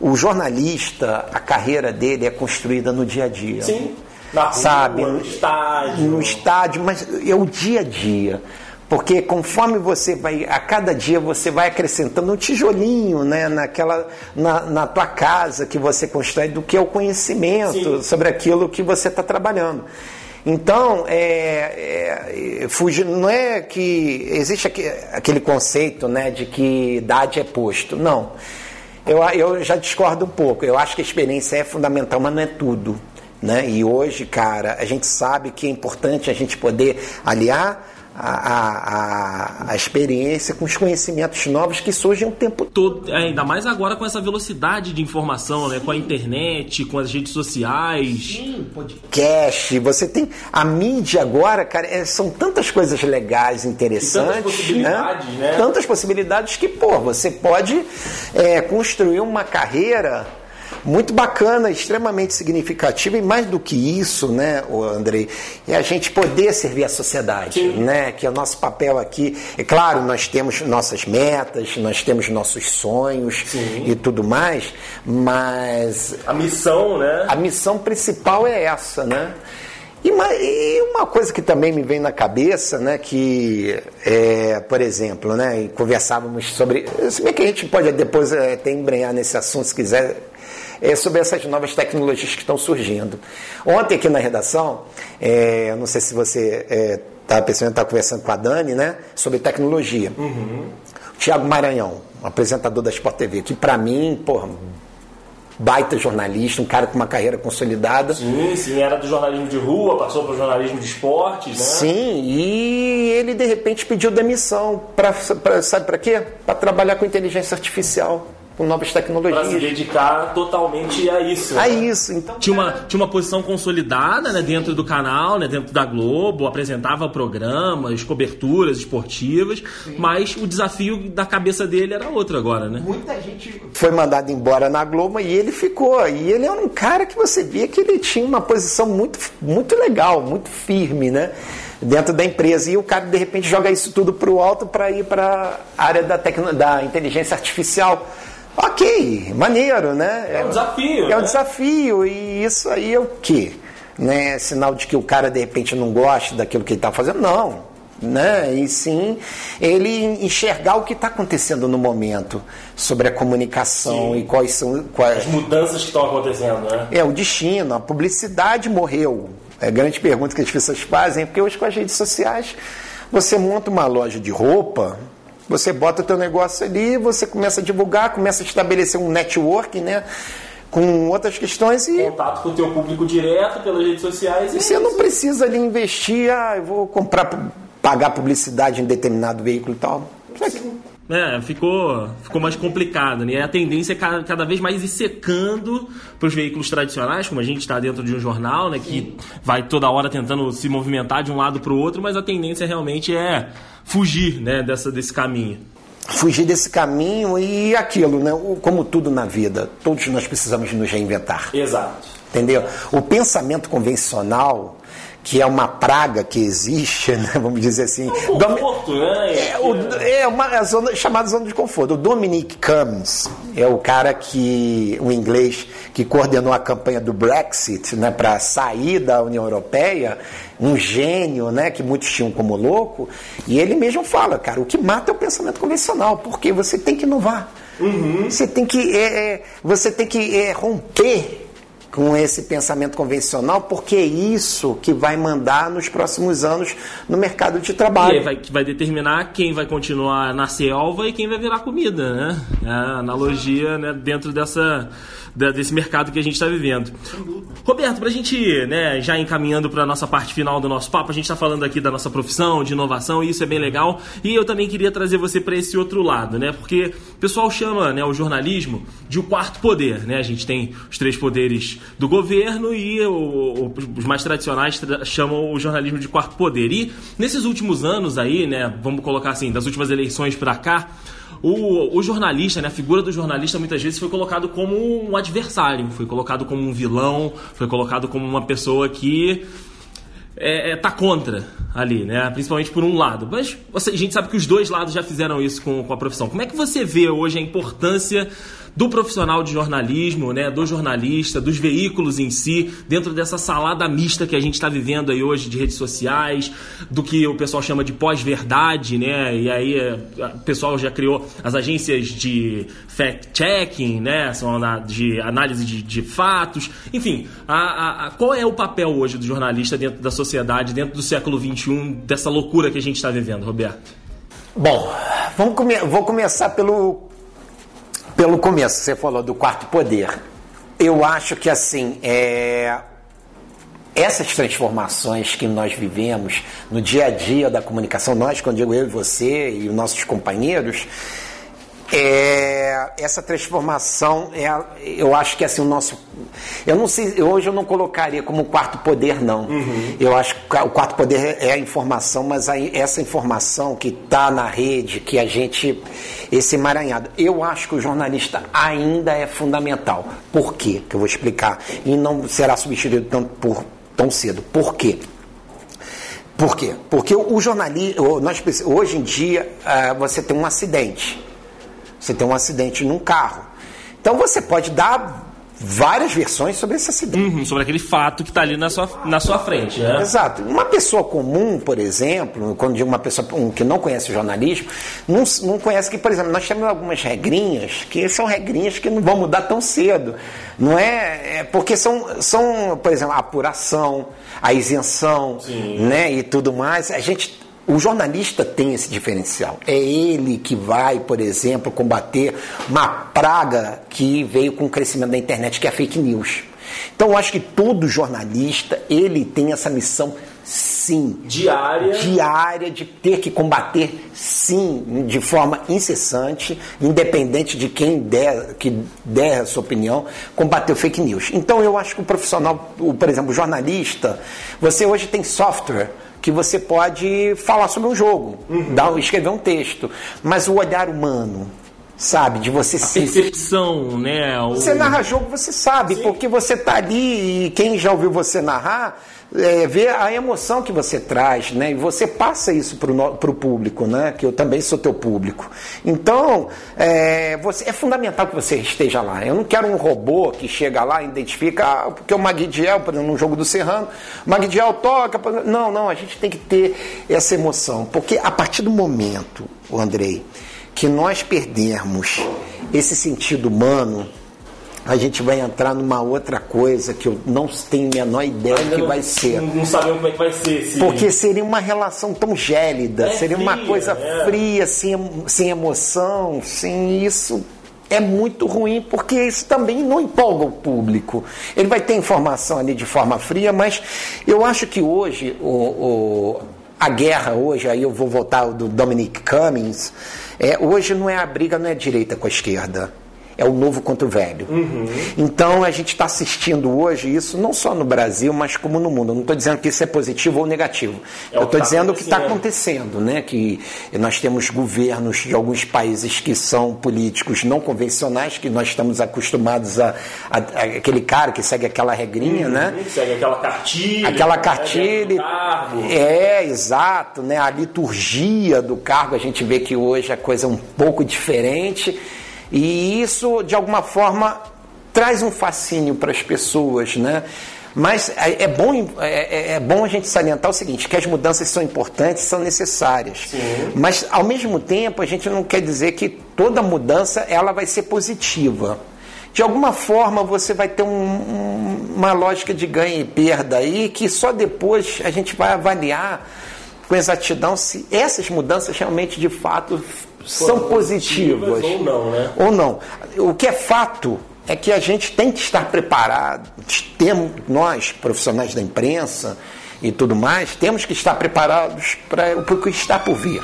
o jornalista, a carreira dele é construída no dia a dia. Sim. Na rua, sabe? no estádio. No estádio, mas é o dia a dia. Porque conforme você vai, a cada dia você vai acrescentando um tijolinho né, naquela, na, na tua casa que você constrói do que é o conhecimento Sim. sobre aquilo que você está trabalhando. Então, é, é, fugir, não é que existe aquele conceito né, de que idade é posto. Não. Eu, eu já discordo um pouco. Eu acho que a experiência é fundamental, mas não é tudo. Né? E hoje, cara, a gente sabe que é importante a gente poder aliar a, a, a, experiência, com os conhecimentos novos que surgem o tempo todo. É, ainda mais agora com essa velocidade de informação, né? com a internet, com as redes sociais. Sim, podcast. Você tem. A mídia agora, cara, é, são tantas coisas legais, interessantes. E tantas possibilidades, né? né? Tantas possibilidades que, pô, você pode é, construir uma carreira muito bacana, extremamente significativa e mais do que isso, né, Andrei, é a gente poder servir a sociedade, Sim. né, que é o nosso papel aqui. É claro, nós temos nossas metas, nós temos nossos sonhos Sim. e tudo mais, mas a missão, né? A missão principal é essa, né? E uma, e uma, coisa que também me vem na cabeça, né, que, é, por exemplo, né, conversávamos sobre. Se bem que a gente pode depois é, até embrenhar nesse assunto, se quiser, é, sobre essas novas tecnologias que estão surgindo. Ontem aqui na redação, é, não sei se você está é, pensando, está conversando com a Dani, né, sobre tecnologia. Uhum. Tiago Maranhão, apresentador da Sport TV, que para mim, porra, baita jornalista, um cara com uma carreira consolidada. Sim, sim, era do jornalismo de rua, passou para o jornalismo de esportes, né? Sim, e ele de repente pediu demissão para sabe para quê? Para trabalhar com inteligência artificial com novas tecnologias. Para se dedicar totalmente a isso. A né? isso. Então, tinha, uma, tinha uma posição consolidada né, dentro do canal, né, dentro da Globo, apresentava programas, coberturas esportivas, Sim. mas o desafio da cabeça dele era outro agora, né? Muita gente foi mandado embora na Globo e ele ficou. E ele era um cara que você via que ele tinha uma posição muito, muito legal, muito firme, né? dentro da empresa. E o cara, de repente, joga isso tudo para o alto para ir para a área da, tecno, da inteligência artificial. Ok, maneiro, né? É um desafio. É, né? um desafio, e isso aí é o quê? Né? Sinal de que o cara de repente não gosta daquilo que ele está fazendo? Não. Né? E sim ele enxergar o que está acontecendo no momento sobre a comunicação sim. e quais são quais... as mudanças que estão acontecendo, né? É o destino, a publicidade morreu. É a grande pergunta que as pessoas fazem, porque hoje com as redes sociais você monta uma loja de roupa, você bota o teu negócio ali, você começa a divulgar, começa a estabelecer um network, né? Com outras questões e. Contato com o teu público direto pelas redes sociais. E você não precisa ali investir, ah, eu vou comprar, pagar publicidade em determinado veículo e tal. Sim. É, ficou, ficou mais complicado, né? A tendência é cada, cada vez mais ir secando para os veículos tradicionais, como a gente está dentro de um jornal, né? Que vai toda hora tentando se movimentar de um lado para o outro, mas a tendência realmente é fugir né, dessa, desse caminho. fugir desse caminho e aquilo, né? Como tudo na vida, todos nós precisamos nos reinventar. Exato. Entendeu? O pensamento convencional, que é uma praga que existe, <laughs> né? vamos dizer assim. É um conforto, né? É, o, é uma zona, chamada zona de conforto. O Dominic Cummings é o cara que, o inglês, que coordenou a campanha do Brexit né, para sair da União Europeia, um gênio né, que muitos tinham como louco, e ele mesmo fala, cara, o que mata é o pensamento convencional, porque você tem que inovar. Uhum. Você tem que, é, é você tem que é, romper com esse pensamento convencional, porque é isso que vai mandar nos próximos anos no mercado de trabalho. E vai, vai determinar quem vai continuar na selva e quem vai virar comida, né? É a analogia né, dentro dessa desse mercado que a gente está vivendo. Roberto, para a gente né, já encaminhando para a nossa parte final do nosso papo, a gente está falando aqui da nossa profissão, de inovação, e isso é bem legal. E eu também queria trazer você para esse outro lado, né? Porque o pessoal chama né, o jornalismo de o quarto poder, né? A gente tem os três poderes do governo e o, os mais tradicionais tra chamam o jornalismo de quarto poder. E nesses últimos anos aí, né? Vamos colocar assim, das últimas eleições para cá, o, o jornalista, né, a figura do jornalista muitas vezes foi colocado como um adversário, foi colocado como um vilão, foi colocado como uma pessoa que é, é, tá contra ali, né? Principalmente por um lado. Mas a gente sabe que os dois lados já fizeram isso com, com a profissão. Como é que você vê hoje a importância do profissional de jornalismo, né, do jornalista, dos veículos em si, dentro dessa salada mista que a gente está vivendo aí hoje de redes sociais, do que o pessoal chama de pós-verdade, né? E aí é, o pessoal já criou as agências de fact-checking, né? São de análise de, de fatos. Enfim, a, a, qual é o papel hoje do jornalista dentro da sociedade, dentro do século XXI, dessa loucura que a gente está vivendo, Roberto? Bom, vamos come vou começar pelo pelo começo, você falou do quarto poder. Eu acho que assim, é, essas transformações que nós vivemos no dia a dia da comunicação, nós, quando digo eu e você e os nossos companheiros, é, essa transformação, é, eu acho que assim o nosso, eu não sei, hoje eu não colocaria como quarto poder não. Uhum. Eu acho que o quarto poder é a informação, mas aí essa informação que está na rede, que a gente, esse emaranhado, eu acho que o jornalista ainda é fundamental. Por quê? Que eu vou explicar e não será substituído tão, por tão cedo. Por quê? Por quê? Porque o jornalismo, nós, hoje em dia, uh, você tem um acidente você tem um acidente num carro. Então você pode dar várias versões sobre esse acidente. Uhum, sobre aquele fato que está ali na sua, na sua frente. Né? Exato. Uma pessoa comum, por exemplo, quando digo uma pessoa um, que não conhece o jornalismo, não, não conhece que, por exemplo, nós temos algumas regrinhas que são regrinhas que não vão mudar tão cedo. Não é, é porque são, são, por exemplo, a apuração, a isenção né, e tudo mais. A gente o jornalista tem esse diferencial. É ele que vai, por exemplo, combater uma praga que veio com o crescimento da internet, que é a fake news. Então, eu acho que todo jornalista ele tem essa missão, sim, diária, diária de ter que combater, sim, de forma incessante, independente de quem der, que der a sua opinião, combater fake news. Então, eu acho que o profissional, o, por exemplo, o jornalista, você hoje tem software que você pode falar sobre um jogo, uhum. dar, escrever um texto, mas o olhar humano, sabe, de você a se percepção, né? O... Você narra jogo, você sabe, Sim. porque você tá ali e quem já ouviu você narrar é, ver a emoção que você traz, né? E você passa isso para o público, né? Que eu também sou teu público. Então, é, você, é fundamental que você esteja lá. Eu não quero um robô que chega lá e identifica, ah, porque o Magdiel, por exemplo, no jogo do Serrano, o Magdiel toca. Não, não, a gente tem que ter essa emoção. Porque a partir do momento, o Andrei, que nós perdermos esse sentido humano, a gente vai entrar numa outra coisa que eu não tenho a menor ideia do que não, vai ser. Não sabemos como é que vai ser. Sim. Porque seria uma relação tão gélida, é seria fria, uma coisa é. fria, sem, sem emoção, sem isso. É muito ruim, porque isso também não empolga o público. Ele vai ter informação ali de forma fria, mas eu acho que hoje o, o a guerra hoje, aí eu vou voltar do Dominic Cummings, é, hoje não é a briga, não é direita com a esquerda é o novo contra o velho. Uhum. Então a gente está assistindo hoje isso não só no Brasil, mas como no mundo. Eu não estou dizendo que isso é positivo ou negativo. É Eu estou tá dizendo o que está acontecendo. né? Que nós temos governos de alguns países que são políticos não convencionais, que nós estamos acostumados a, a- a- aquele cara que segue aquela regrinha, né? Segue aquela cartilha. Aquela né, cartilha. cargo. É, exato, né? A liturgia do cargo, a gente vê que hoje a coisa é um pouco diferente. E isso, de alguma forma, traz um fascínio para as pessoas, né? Mas é é bom, é, é- é bom a gente salientar o seguinte, que as mudanças são importantes, são necessárias. Mas, ao mesmo tempo, a gente não quer dizer que toda mudança ela vai ser positiva. De alguma forma você vai ter um- um- uma lógica de ganho e perda aí que só depois a gente vai avaliar com exatidão se essas mudanças realmente de fato são positivas ou não, né? ou não. O que é fato é que a gente tem que estar preparado, temos, nós, profissionais da imprensa e tudo mais, temos que estar preparados para o que está por vir.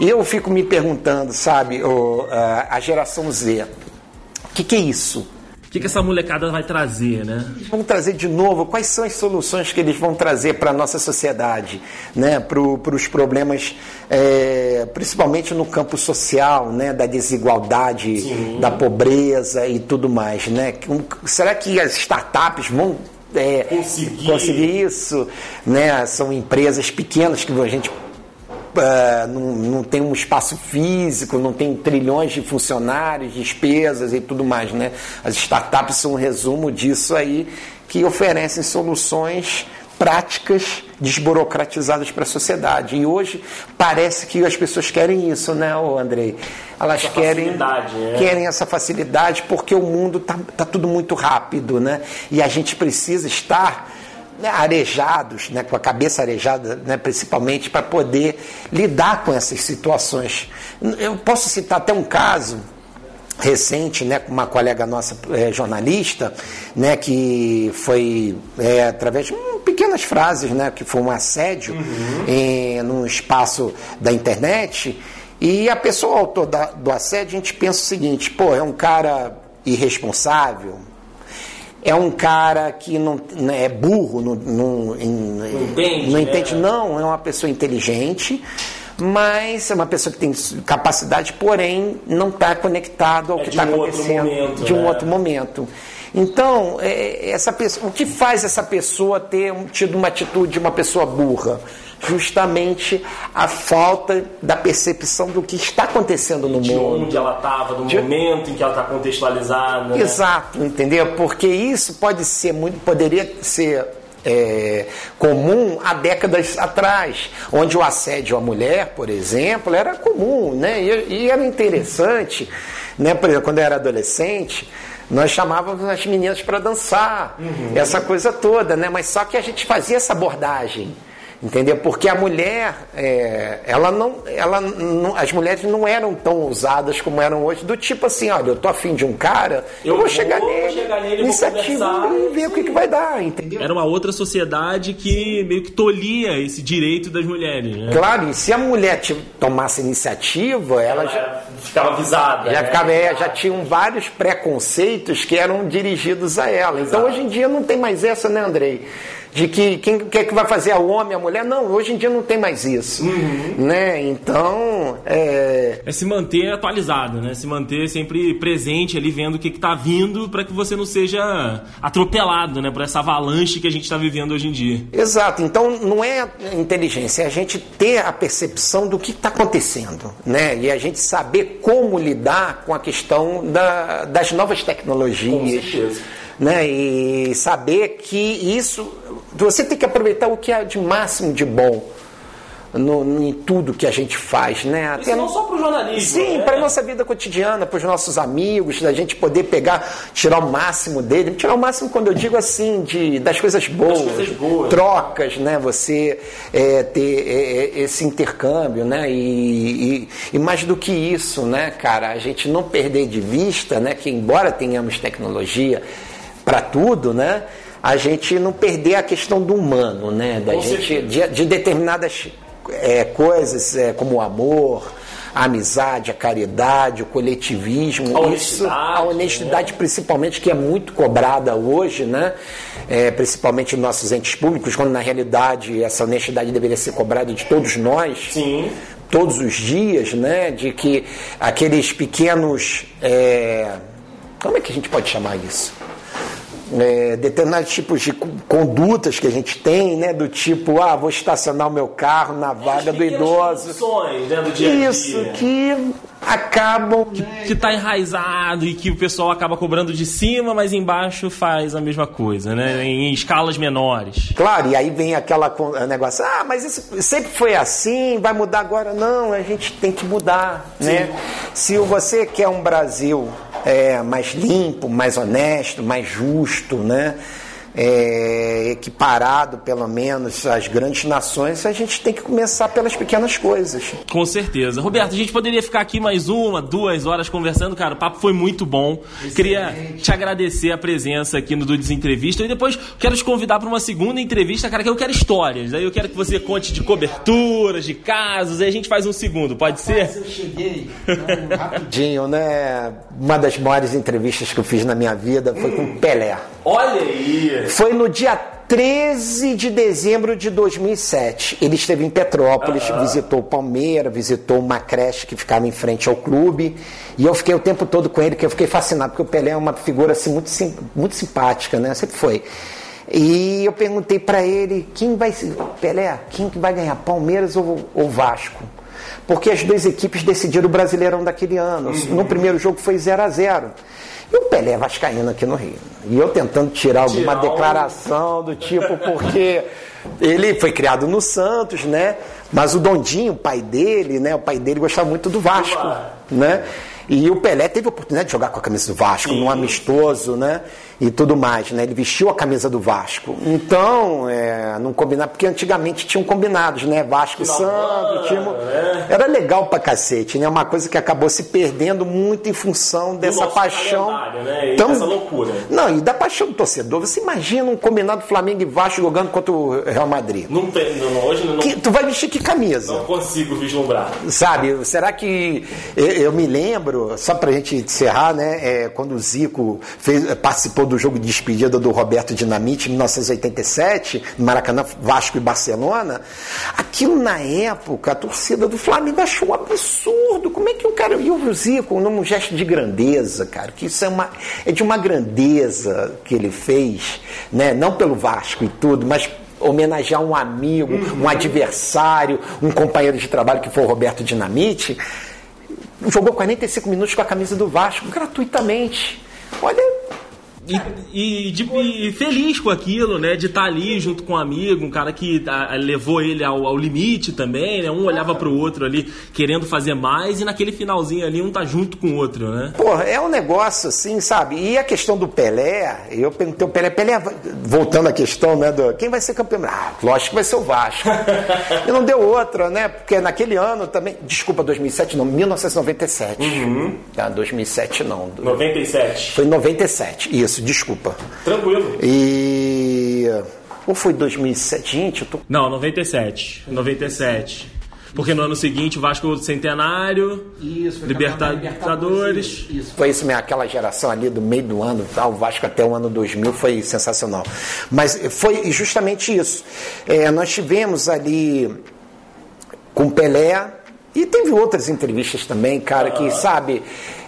E eu fico me perguntando, sabe, o- a- a geração Z, o que, que é isso? O que, que essa molecada vai trazer, né? Eles vão trazer de novo quais são as soluções que eles vão trazer para a nossa sociedade, né? para os problemas, é, principalmente no campo social, né? da desigualdade, da pobreza e tudo mais. Né? Será que as startups vão é, Conseguir. conseguir isso? Né? São empresas pequenas que a gente ah, não, não tem um espaço físico, não tem trilhões de funcionários, despesas e tudo mais, né? As startups são um resumo disso aí, que oferecem soluções práticas desburocratizadas para a sociedade. E hoje parece que as pessoas querem isso, né, Andrei? Elas Essa querem, né? querem essa facilidade porque o mundo tá, tá tudo muito rápido, né? E a gente precisa estar né, arejados, né, com a cabeça arejada, né, principalmente para poder lidar com essas situações. Eu posso citar até um caso recente, né, com uma colega nossa eh, jornalista, né, que foi eh, através de hum, pequenas frases, né, que foi um assédio em num espaço da internet. E a pessoa autor da- do assédio, a gente pensa o seguinte: pô, é um cara irresponsável, é um cara que não, não é burro, não, não, entende, não né? entende, não, é uma pessoa inteligente, mas é uma pessoa que tem capacidade, porém não está conectado ao É que está um acontecendo momento, de um né? outro momento. Então, é, essa pessoa, o que faz essa pessoa ter tido uma atitude de uma pessoa burra? Justamente a falta da percepção do que está acontecendo no De mundo. onde ela estava, do De- momento em que ela está contextualizada. né? Exato, entendeu? Porque isso pode ser muito, poderia ser é, comum há décadas atrás, onde o assédio à mulher, por exemplo, era comum, né? E, e era interessante, né? Por exemplo, quando eu era adolescente, nós chamávamos as meninas para dançar, essa coisa toda, né? Mas só que a gente fazia essa abordagem. Entendeu? Porque a mulher, é, ela não, ela não, as mulheres não eram tão ousadas como eram hoje, do tipo assim, olha, eu tô afim de um cara, eu, Eu vou, vou chegar nele, chegar nele, vou iniciativa e ver o que, que vai dar, entendeu? Era uma outra sociedade que meio que tolhia esse direito das mulheres, né? Claro, e se a mulher te- tomasse iniciativa, ela já, Ela ficava avisada. já, né? ficava, é, já tinham vários preconceitos que eram dirigidos a ela. Então Exato. hoje em dia não tem mais essa, né, Andrei? De que quem quer que vai fazer a homem, a mulher? Não, hoje em dia não tem mais isso. Uhum. Né? Então, é, É se manter atualizado, né? Se manter sempre presente ali, vendo o que, que tá vindo, para que você não seja atropelado, né? Por essa avalanche que a gente tá vivendo hoje em dia. Exato, então não é inteligência, é a gente ter a percepção do que está acontecendo, né? E a gente saber como lidar com a questão da- das novas Com tecnologias. certeza. Né? E saber que isso. Você tem que aproveitar o que há de máximo de bom no, no- em tudo que a gente faz, né? Isso não só pro jornalismo. Sim, né? para nossa vida cotidiana, para os nossos amigos, da gente poder pegar, tirar o máximo dele. Tirar o máximo quando eu digo assim, de, das coisas boas, coisas boas. trocas, né? Você é, ter é, é, esse intercâmbio, né? E, e, e mais do que isso, né, cara, a gente não perder de vista, né? Que embora tenhamos tecnologia para tudo, né? A gente não perder a questão do humano, né? Da Com gente de, de determinadas é, coisas é, como o amor, a amizade, a caridade, o coletivismo, a honestidade, isso, a honestidade né? principalmente que é muito cobrada hoje, né? É, principalmente em nossos entes públicos, quando na realidade essa honestidade deveria ser cobrada de todos nós. Sim todos os dias, né? De que aqueles pequenos. É, como é que a gente pode chamar isso? É, determinados tipos de condutas que a gente tem, né? Do tipo, ah, vou estacionar o meu carro na vaga do idoso. Né, do dia -dia. Isso, que acabam. Que, né? que tá enraizado e que o pessoal acaba cobrando de cima, mas embaixo faz a mesma coisa, né? Em escalas menores. Claro, e aí vem aquela negócio, ah, mas isso sempre foi assim, vai mudar agora? Não, a gente tem que mudar, Sim. né? Se você quer um Brasil é, mais limpo, mais honesto, mais justo, né? É, equiparado, pelo menos, às grandes nações, a gente tem que começar pelas pequenas coisas. Com certeza. Roberto, a gente poderia ficar aqui mais uma, duas horas conversando, cara. O papo foi muito bom. Excelente. Queria te agradecer a presença aqui no Dudes Entrevista. E depois quero te convidar para uma segunda entrevista, cara, que eu quero histórias. Aí eu quero que você conte de coberturas, de casos. Aí a gente faz um segundo, pode Rapaz, ser? Eu cheguei então, <laughs> rapidinho, né? Uma das maiores entrevistas que eu fiz na minha vida foi com Pelé. Olha aí! Foi no dia 13 de dezembro de 2007. Ele esteve em Petrópolis, uhum. visitou o Palmeiras, visitou uma creche que ficava em frente ao clube. E eu fiquei o tempo todo com ele, que eu fiquei fascinado, porque o Pelé é uma figura assim, muito, muito simpática, né? Sempre foi. E eu perguntei para ele, quem vai Pelé, quem vai ganhar, Palmeiras ou, ou Vasco? Porque as duas equipes decidiram o Brasileirão daquele ano. Uhum. No primeiro jogo foi 0 a 0 e o Pelé vascaíno aqui no Rio. E eu tentando tirar alguma declaração do tipo, porque ele foi criado no Santos, né? Mas o Dondinho, o pai dele, né? O pai dele gostava muito do Vasco, né? E o Pelé teve a oportunidade de jogar com a camisa do Vasco, Sim. num amistoso, né? E tudo mais, né? Ele vestiu a camisa do Vasco. Então, é, não combinar, porque antigamente tinham combinados, né? Vasco e Santos, tinha... Né? era legal pra cacete, né? Uma coisa que acabou se perdendo muito em função dessa paixão. Né? Então, essa loucura. Não, e da paixão do torcedor. Você imagina um combinado Flamengo e Vasco jogando contra o Real Madrid. Não tem, não, hoje não. Que, tu vai vestir que camisa? Não consigo vislumbrar. Sabe, será que eu, eu me lembro, só pra gente encerrar, né? É, quando o Zico fez, participou do do jogo de despedida do Roberto Dinamite em 1987, no Maracanã, Vasco e Barcelona, aquilo na época, a torcida do Flamengo achou um absurdo. Como é que o cara. E o Zico, num gesto de grandeza, cara, que isso é, uma, é de uma grandeza que ele fez, né? não pelo Vasco e tudo, mas homenagear um amigo, um adversário, um companheiro de trabalho que foi o Roberto Dinamite, jogou 45 minutos com a camisa do Vasco gratuitamente. Olha, e, e, de, e, feliz com aquilo, né? De estar tá ali junto com um amigo, um cara que a, levou ele ao, ao, limite também, né? Um olhava pro outro ali querendo fazer mais e naquele finalzinho ali um tá junto com o outro, né? Porra, é um negócio assim, sabe? E a questão do Pelé, eu perguntei o Pelé, Pelé, voltando à questão, né? Do, quem vai ser campeão? Ah, lógico que vai ser o Vasco. <laughs> e não deu outra, né? Porque naquele ano também, desculpa, 2007 não, 1997. Uhum. Tá, 2007 não. 97. Foi 97, isso isso, desculpa. Tranquilo. E. Ou foi 2007? Gente, eu tô. Não, 97. 97. Porque no ano seguinte o Vasco Centenário, isso, Libertadores. Isso. Foi isso mesmo, aquela geração ali do meio do ano, tá? o Vasco até o ano 2000 foi sensacional. Mas foi justamente isso. É, nós tivemos ali com Pelé, e teve outras entrevistas também, cara, que, sabe,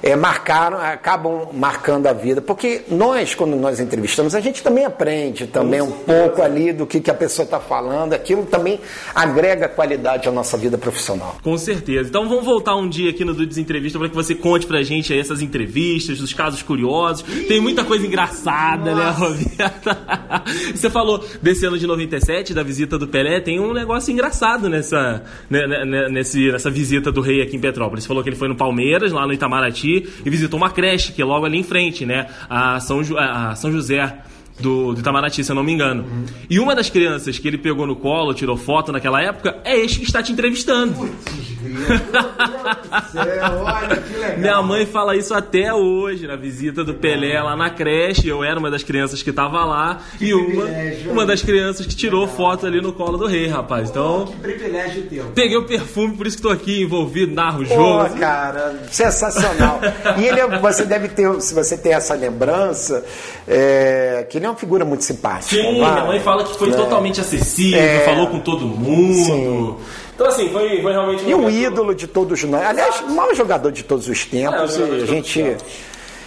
é, marcaram, acabam marcando a vida. Porque nós, quando nós entrevistamos, a gente também aprende também um pouco ali do que, que a pessoa está falando. Aquilo também agrega qualidade à nossa vida profissional. Com certeza. Então vamos voltar um dia aqui no Dudes Entrevista para que você conte pra gente aí essas entrevistas, dos casos curiosos. Tem muita coisa engraçada, né, Nossa. né, Roberta? <laughs> você falou desse ano de 97, da visita do Pelé. Tem um negócio engraçado nessa, né, né, nesse, nessa visita do rei aqui em Petrópolis. Você falou que ele foi no Palmeiras, lá no Itamaraty e visitou uma creche que é logo ali em frente, né? A São, a São José do, do Itamaraty, se eu não me engano. Uhum. E uma das crianças que ele pegou no colo, tirou foto naquela época, é este que está te entrevistando. Olha que legal. Minha mãe fala isso até hoje, na visita do Pelé lá na creche. Eu era uma das crianças que tava lá que e uma, uma das crianças que tirou foto ali no colo do rei, rapaz. Então. Que privilégio teu. Peguei o perfume, por isso que tô aqui envolvido, narro o jogo. Pô, cara, sensacional. e ele é, você deve ter, se você tem essa lembrança, é, que ele é uma figura muito simpática. Sim, minha mãe fala que foi é. totalmente acessível, é. falou com todo mundo. Sim. Então, assim, foi, foi realmente. E um ídolo de todos nós. Aliás, o maior jogador de todos os tempos. É, a gente.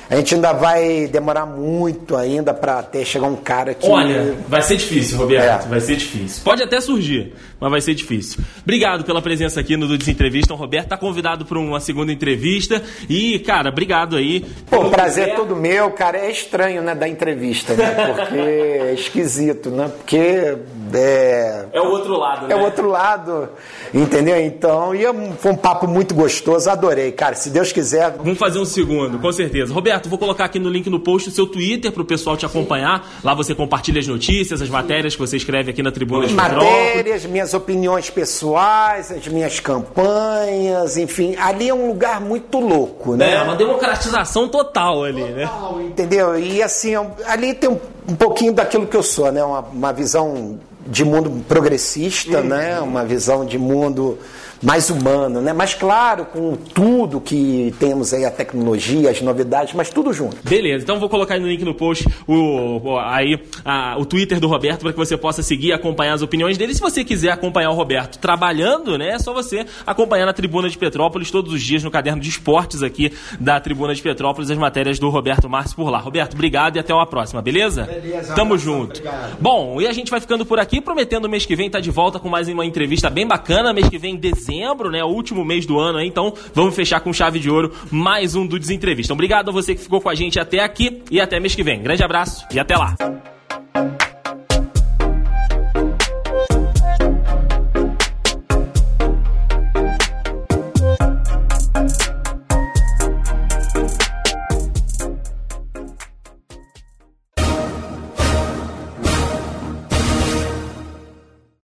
A gente ainda vai demorar muito ainda para até chegar um cara que. Olha, vai ser difícil, Roberto. É. Vai ser difícil. Pode até surgir, mas vai ser difícil. Obrigado pela presença aqui no Dudes Entrevista. O Roberto tá convidado para uma segunda entrevista. E, cara, obrigado aí. Pô, prazer é todo meu, cara. É estranho, né, da entrevista, né? Porque é esquisito, né? Porque. É, é o outro lado, né? É o outro lado, entendeu? Então, e foi um papo muito gostoso. Adorei, cara. Se Deus quiser. Vamos fazer um segundo, com certeza. Roberto, vou colocar aqui no link no post o seu Twitter para o pessoal te acompanhar. Lá você compartilha as notícias, as matérias que você escreve aqui na Tribuna de Matérias, minhas opiniões pessoais, as minhas campanhas, enfim. Ali é um lugar muito louco, né? É, uma democratização total ali, né? total, né? Entendeu? E assim, ali tem um, um pouquinho daquilo que eu sou, né? Uma, uma visão de mundo progressista, uhum. né? Uma visão de mundo mais humano, né? Mas claro, com tudo que temos aí, a tecnologia, as novidades, mas tudo junto. Beleza, então vou colocar aí no link no post o, aí, a, o Twitter do Roberto para que você possa seguir e acompanhar as opiniões dele. Se você quiser acompanhar o Roberto trabalhando, né? É só você acompanhar na Tribuna de Petrópolis todos os dias no caderno de esportes aqui da Tribuna de Petrópolis, as matérias do Roberto Márcio por lá. Roberto, obrigado e até uma próxima, beleza? Beleza. Tamo junto. Obrigado. Bom, e a gente vai ficando por aqui, prometendo o mês que vem estar tá de volta com mais uma entrevista bem bacana. Mês que vem, dezembro dezembro, né? O último mês do ano aí. Então vamos fechar com chave de ouro mais um do Desentrevista. Obrigado a você que ficou com a gente até aqui e até mês que vem. Grande abraço e até lá.